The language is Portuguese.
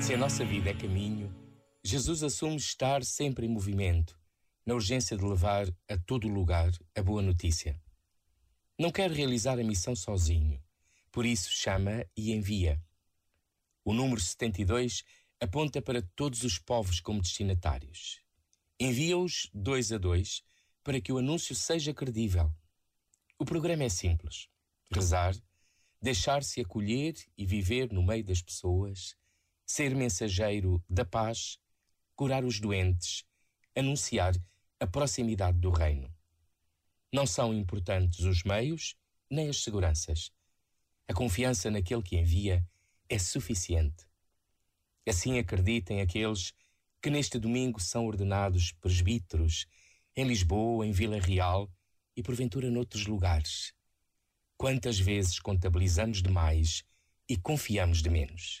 Se a nossa vida é caminho, Jesus assume estar sempre em movimento, na urgência de levar a todo lugar a boa notícia. Não quer realizar a missão sozinho, por isso chama e envia. O número 72 aponta para todos os povos como destinatários. Envia-os dois a dois para que o anúncio seja credível. O programa é simples: rezar, deixar-se acolher e viver no meio das pessoas, ser mensageiro da paz, curar os doentes, anunciar a proximidade do reino. Não são importantes os meios nem as seguranças. A confiança naquele que envia é suficiente. Assim acreditem aqueles que neste domingo são ordenados presbíteros em Lisboa, em Vila Real e porventura noutros lugares. Quantas vezes contabilizamos demais e confiamos de menos?